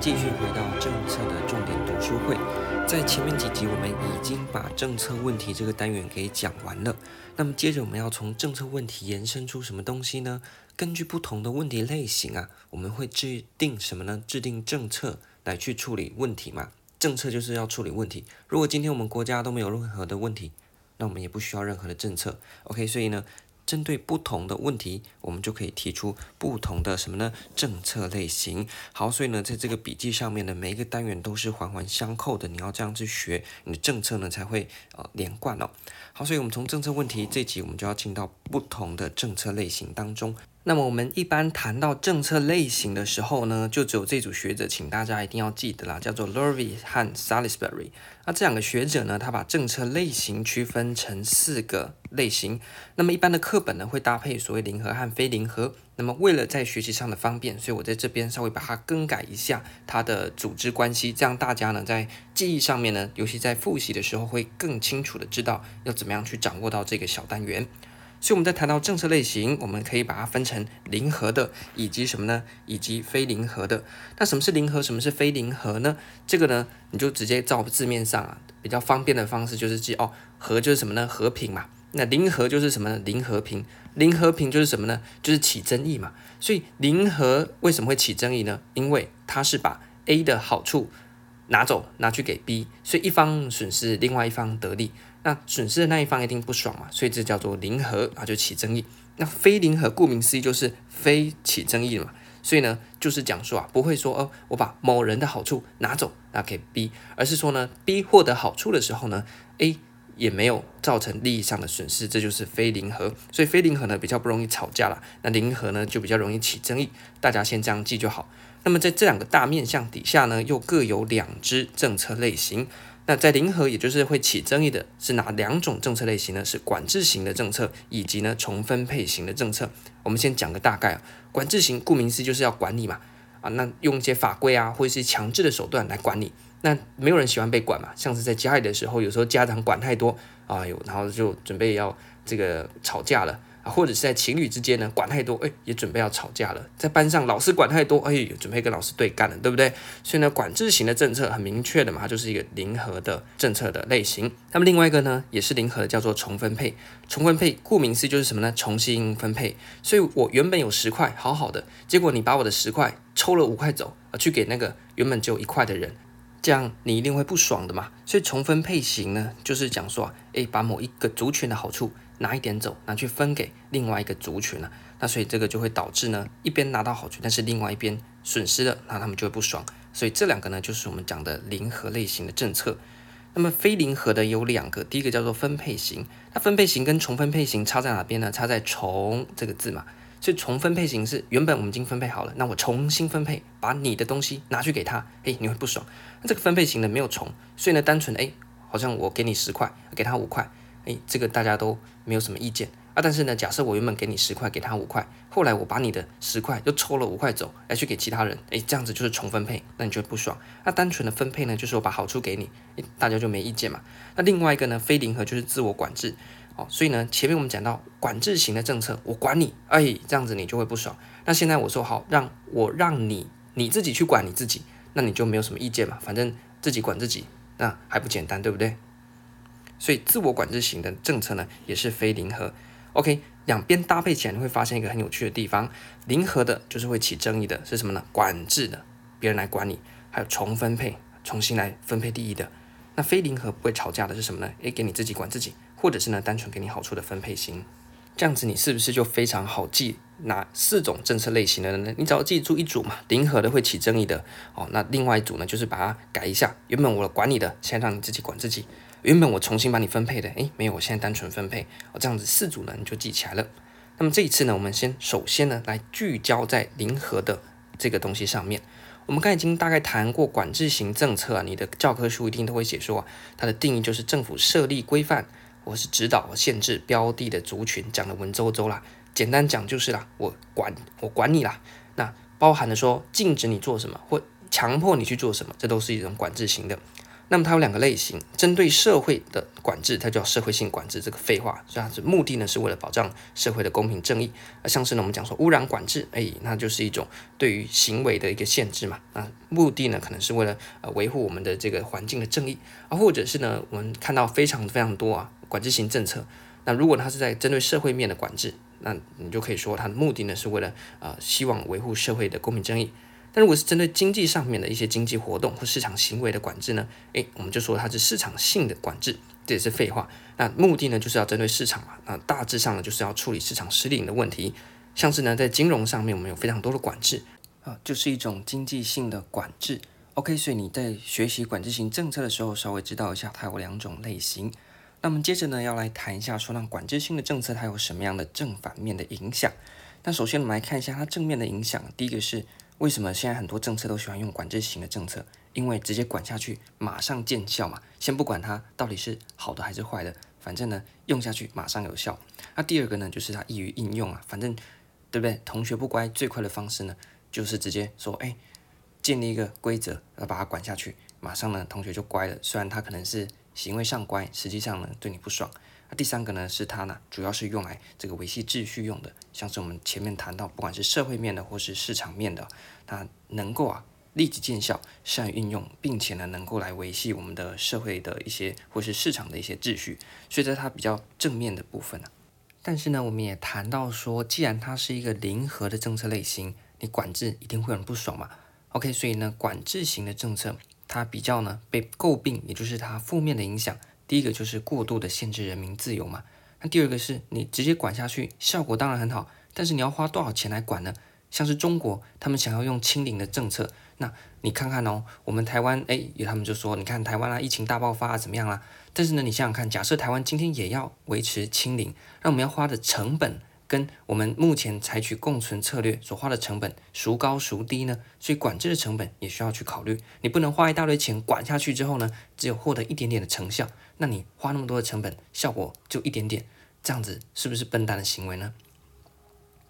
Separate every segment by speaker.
Speaker 1: 继续回到政策的重点读书会，在前面几集我们已经把政策问题这个单元给讲完了。那么接着我们要从政策问题延伸出什么东西呢？根据不同的问题类型啊，我们会制定什么呢？制定政策来去处理问题嘛。政策就是要处理问题。如果今天我们国家都没有任何的问题，那我们也不需要任何的政策。OK，所以呢，针对不同的问题，我们就可以提出不同的什么呢？政策类型。好，所以呢，在这个笔记上面呢，每一个单元都是环环相扣的。你要这样去学，你的政策呢才会呃连贯哦。好，所以我们从政策问题这集，我们就要进到不同的政策类型当中。那么我们一般谈到政策类型的时候呢，就只有这组学者，请大家一定要记得啦，叫做 Lurvy 和 Salisbury。那这两个学者呢，他把政策类型区分成四个类型。那么一般的课本呢，会搭配所谓零和和非零和。那么为了在学习上的方便，所以我在这边稍微把它更改一下它的组织关系，这样大家呢在记忆上面呢，尤其在复习的时候，会更清楚的知道要怎么样去掌握到这个小单元。所以我们在谈到政策类型，我们可以把它分成零和的，以及什么呢？以及非零和的。那什么是零和？什么是非零和呢？这个呢，你就直接照字面上啊，比较方便的方式就是记哦，和就是什么呢？和平嘛。那零和就是什么呢？零和平。零和平就是什么呢？就是起争议嘛。所以零和为什么会起争议呢？因为它是把 A 的好处拿走，拿去给 B，所以一方损失，另外一方得利。那损失的那一方一定不爽嘛，所以这叫做零和啊，就起争议。那非零和，顾名思义就是非起争议嘛，所以呢，就是讲说啊，不会说哦，我把某人的好处拿走拿给 B，而是说呢，B 获得好处的时候呢，A 也没有造成利益上的损失，这就是非零和。所以非零和呢比较不容易吵架了，那零和呢就比较容易起争议。大家先这样记就好。那么在这两个大面向底下呢，又各有两支政策类型。那在零和，也就是会起争议的是哪两种政策类型呢？是管制型的政策，以及呢重分配型的政策。我们先讲个大概啊，管制型顾名思义就是要管理嘛，啊，那用一些法规啊，或者是强制的手段来管理。那没有人喜欢被管嘛，像是在家里的时候，有时候家长管太多，啊有，然后就准备要这个吵架了。或者是在情侣之间呢，管太多，哎，也准备要吵架了。在班上，老师管太多，哎，准备跟老师对干了，对不对？所以呢，管制型的政策很明确的嘛，它就是一个零和的政策的类型。那么另外一个呢，也是零和的，叫做重分配。重分配顾名思义就是什么呢？重新分配。所以我原本有十块，好好的，结果你把我的十块抽了五块走，去给那个原本只有一块的人，这样你一定会不爽的嘛。所以重分配型呢，就是讲说，哎，把某一个族群的好处。拿一点走，拿去分给另外一个族群了，那所以这个就会导致呢，一边拿到好处，但是另外一边损失了，那他们就会不爽。所以这两个呢，就是我们讲的零和类型的政策。那么非零和的有两个，第一个叫做分配型。那分配型跟重分配型差在哪边呢？差在重这个字嘛。所以重分配型是原本我们已经分配好了，那我重新分配，把你的东西拿去给他，诶，你会不爽。那这个分配型呢没有重，所以呢单纯诶，好像我给你十块，给他五块。诶，这个大家都没有什么意见啊。但是呢，假设我原本给你十块，给他五块，后来我把你的十块又抽了五块走，来去给其他人，诶，这样子就是重分配，那你就不爽？那单纯的分配呢，就是我把好处给你，诶，大家就没意见嘛。那另外一个呢，非零和就是自我管制，哦，所以呢，前面我们讲到管制型的政策，我管你，哎，这样子你就会不爽。那现在我说好，让我让你你自己去管你自己，那你就没有什么意见嘛，反正自己管自己，那还不简单，对不对？所以自我管制型的政策呢，也是非零和。OK，两边搭配起来，你会发现一个很有趣的地方。零和的就是会起争议的，是什么呢？管制的，别人来管你，还有重分配，重新来分配利益的。那非零和不会吵架的是什么呢？诶，给你自己管自己，或者是呢，单纯给你好处的分配型。这样子你是不是就非常好记哪四种政策类型的呢？你只要记住一组嘛，零和的会起争议的哦。那另外一组呢，就是把它改一下，原本我管你的，现在让你自己管自己。原本我重新把你分配的，诶，没有，我现在单纯分配，哦，这样子四组呢你就记起来了。那么这一次呢，我们先首先呢来聚焦在零和的这个东西上面。我们刚才已经大概谈过管制型政策啊，你的教科书一定都会写说，它的定义就是政府设立规范或是指导限制标的的族群，讲的文绉绉啦。简单讲就是啦，我管我管你啦，那包含了说禁止你做什么或强迫你去做什么，这都是一种管制型的。那么它有两个类型，针对社会的管制，它叫社会性管制，这个废话，所以它是目的呢是为了保障社会的公平正义。啊像是呢我们讲说污染管制，哎，那就是一种对于行为的一个限制嘛。啊，目的呢可能是为了呃维护我们的这个环境的正义啊，或者是呢我们看到非常非常多啊管制型政策。那如果它是在针对社会面的管制，那你就可以说它的目的呢是为了呃希望维护社会的公平正义。但如果是针对经济上面的一些经济活动或市场行为的管制呢？诶，我们就说它是市场性的管制，这也是废话。那目的呢，就是要针对市场嘛。那大致上呢，就是要处理市场失灵的问题。像是呢，在金融上面，我们有非常多的管制啊，就是一种经济性的管制。OK，所以你在学习管制型政策的时候，稍微知道一下它有两种类型。那么接着呢，要来谈一下说，让管制性的政策它有什么样的正反面的影响？那首先我们来看一下它正面的影响，第一个是。为什么现在很多政策都喜欢用管制型的政策？因为直接管下去，马上见效嘛。先不管它到底是好的还是坏的，反正呢，用下去马上有效。那第二个呢，就是它易于应用啊。反正对不对？同学不乖，最快的方式呢，就是直接说，哎，建立一个规则，要把它管下去，马上呢，同学就乖了。虽然他可能是行为上乖，实际上呢，对你不爽。那第三个呢，是它呢，主要是用来这个维系秩序用的，像是我们前面谈到，不管是社会面的或是市场面的，它能够啊立即见效，善于运用，并且呢能够来维系我们的社会的一些或是市场的一些秩序，所以在它比较正面的部分呢。但是呢，我们也谈到说，既然它是一个零和的政策类型，你管制一定会很不爽嘛。OK，所以呢，管制型的政策它比较呢被诟病，也就是它负面的影响。第一个就是过度的限制人民自由嘛，那第二个是你直接管下去，效果当然很好，但是你要花多少钱来管呢？像是中国，他们想要用清零的政策，那你看看哦，我们台湾，哎，他们就说，你看台湾啊，疫情大爆发啊，怎么样啦？但是呢，你想想看，假设台湾今天也要维持清零，那我们要花的成本。跟我们目前采取共存策略所花的成本孰高孰低呢？所以管制的成本也需要去考虑。你不能花一大堆钱管下去之后呢，只有获得一点点的成效，那你花那么多的成本，效果就一点点，这样子是不是笨蛋的行为呢？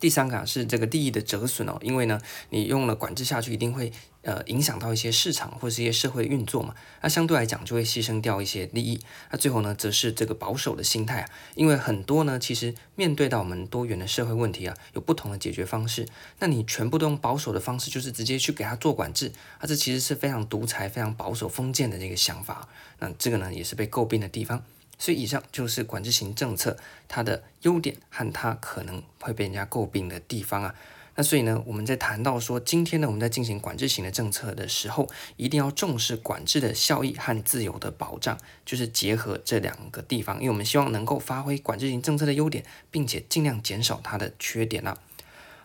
Speaker 1: 第三个啊，是这个利益的折损哦，因为呢，你用了管制下去，一定会呃影响到一些市场或是一些社会运作嘛，那相对来讲就会牺牲掉一些利益。那最后呢，则是这个保守的心态啊，因为很多呢，其实面对到我们多元的社会问题啊，有不同的解决方式。那你全部都用保守的方式，就是直接去给他做管制，啊，这其实是非常独裁、非常保守、封建的这个想法。那这个呢，也是被诟病的地方。所以以上就是管制型政策它的优点和它可能会被人家诟病的地方啊。那所以呢，我们在谈到说今天呢，我们在进行管制型的政策的时候，一定要重视管制的效益和自由的保障，就是结合这两个地方，因为我们希望能够发挥管制型政策的优点，并且尽量减少它的缺点啊。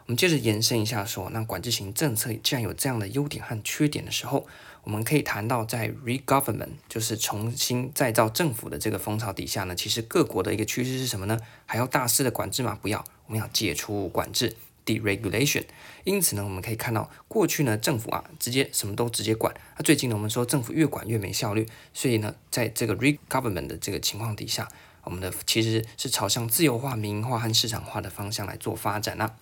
Speaker 1: 我们接着延伸一下说，那管制型政策既然有这样的优点和缺点的时候，我们可以谈到，在 re-government 就是重新再造政府的这个风潮底下呢，其实各国的一个趋势是什么呢？还要大肆的管制吗？不要，我们要解除管制 deregulation。因此呢，我们可以看到过去呢，政府啊直接什么都直接管。那最近呢，我们说政府越管越没效率，所以呢，在这个 re-government 的这个情况底下，我们的其实是朝向自由化、民营化和市场化的方向来做发展啊。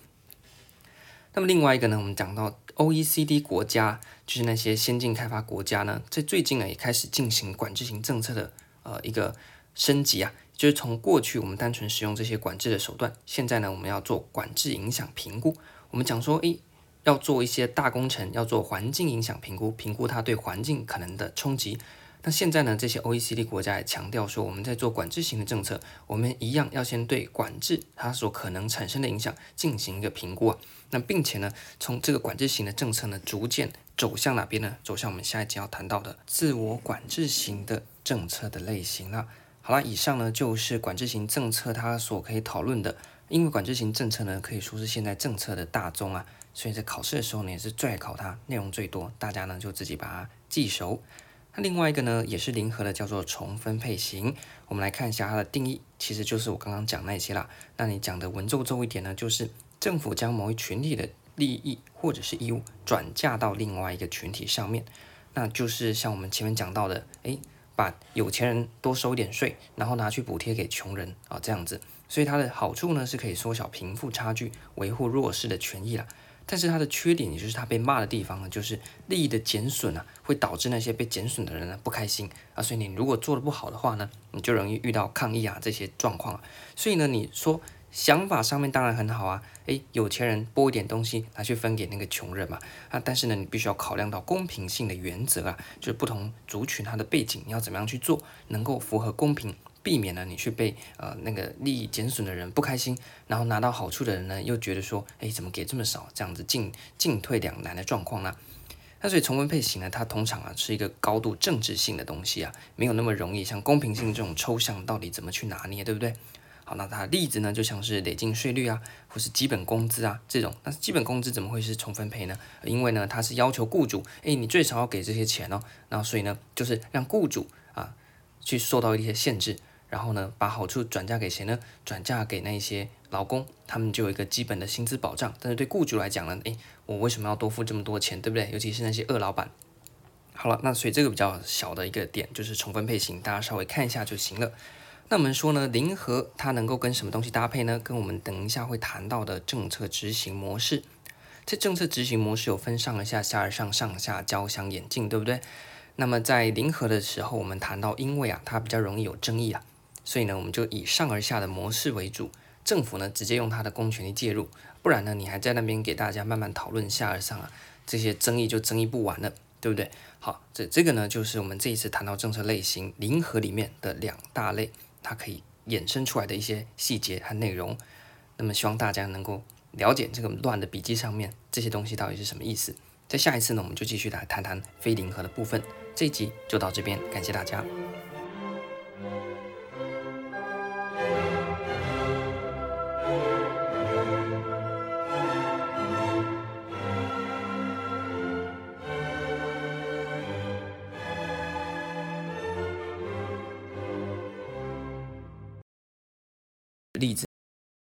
Speaker 1: 那么另外一个呢，我们讲到 OECD 国家，就是那些先进开发国家呢，在最近呢也开始进行管制型政策的呃一个升级啊，就是从过去我们单纯使用这些管制的手段，现在呢我们要做管制影响评估。我们讲说，诶，要做一些大工程，要做环境影响评估，评估它对环境可能的冲击。那现在呢，这些 OECD 国家也强调说，我们在做管制型的政策，我们一样要先对管制它所可能产生的影响进行一个评估。那并且呢，从这个管制型的政策呢，逐渐走向哪边呢？走向我们下一集要谈到的自我管制型的政策的类型了。好了，以上呢就是管制型政策它所可以讨论的。因为管制型政策呢，可以说是现在政策的大宗啊，所以在考试的时候呢，也是最爱考它，内容最多，大家呢就自己把它记熟。那另外一个呢，也是零和的，叫做重分配型。我们来看一下它的定义，其实就是我刚刚讲那些啦。那你讲的文绉绉一点呢，就是政府将某一群体的利益或者是义务转嫁到另外一个群体上面，那就是像我们前面讲到的，诶，把有钱人多收一点税，然后拿去补贴给穷人啊，这样子。所以它的好处呢，是可以缩小贫富差距，维护弱势的权益啦。但是它的缺点，也就是它被骂的地方呢，就是利益的减损啊，会导致那些被减损的人呢不开心啊。所以你如果做得不好的话呢，你就容易遇到抗议啊这些状况啊。所以呢，你说想法上面当然很好啊，诶，有钱人拨一点东西拿去分给那个穷人嘛啊，但是呢，你必须要考量到公平性的原则啊，就是不同族群它的背景，你要怎么样去做，能够符合公平。避免了你去被呃那个利益减损的人不开心，然后拿到好处的人呢又觉得说，哎，怎么给这么少？这样子进进退两难的状况呢？那所以重分配型呢，它通常啊是一个高度政治性的东西啊，没有那么容易。像公平性这种抽象，到底怎么去拿捏，对不对？好，那它例子呢，就像是累进税率啊，或是基本工资啊这种。那基本工资怎么会是重分配呢？因为呢，它是要求雇主，哎，你最少要给这些钱哦。然后所以呢，就是让雇主啊去受到一些限制。然后呢，把好处转嫁给谁呢？转嫁给那些劳工，他们就有一个基本的薪资保障。但是对雇主来讲呢，诶，我为什么要多付这么多钱，对不对？尤其是那些恶老板。好了，那所以这个比较小的一个点就是重分配型，大家稍微看一下就行了。那我们说呢，零和它能够跟什么东西搭配呢？跟我们等一下会谈到的政策执行模式。这政策执行模式有分上下、下而上、上下交相演进，对不对？那么在零和的时候，我们谈到，因为啊，它比较容易有争议啊。所以呢，我们就以上而下的模式为主，政府呢直接用他的公权力介入，不然呢，你还在那边给大家慢慢讨论下而上啊，这些争议就争议不完了，对不对？好，这这个呢就是我们这一次谈到政策类型零和里面的两大类，它可以衍生出来的一些细节和内容。那么希望大家能够了解这个乱的笔记上面这些东西到底是什么意思。在下一次呢，我们就继续来谈谈非零和的部分。这一集就到这边，感谢大家。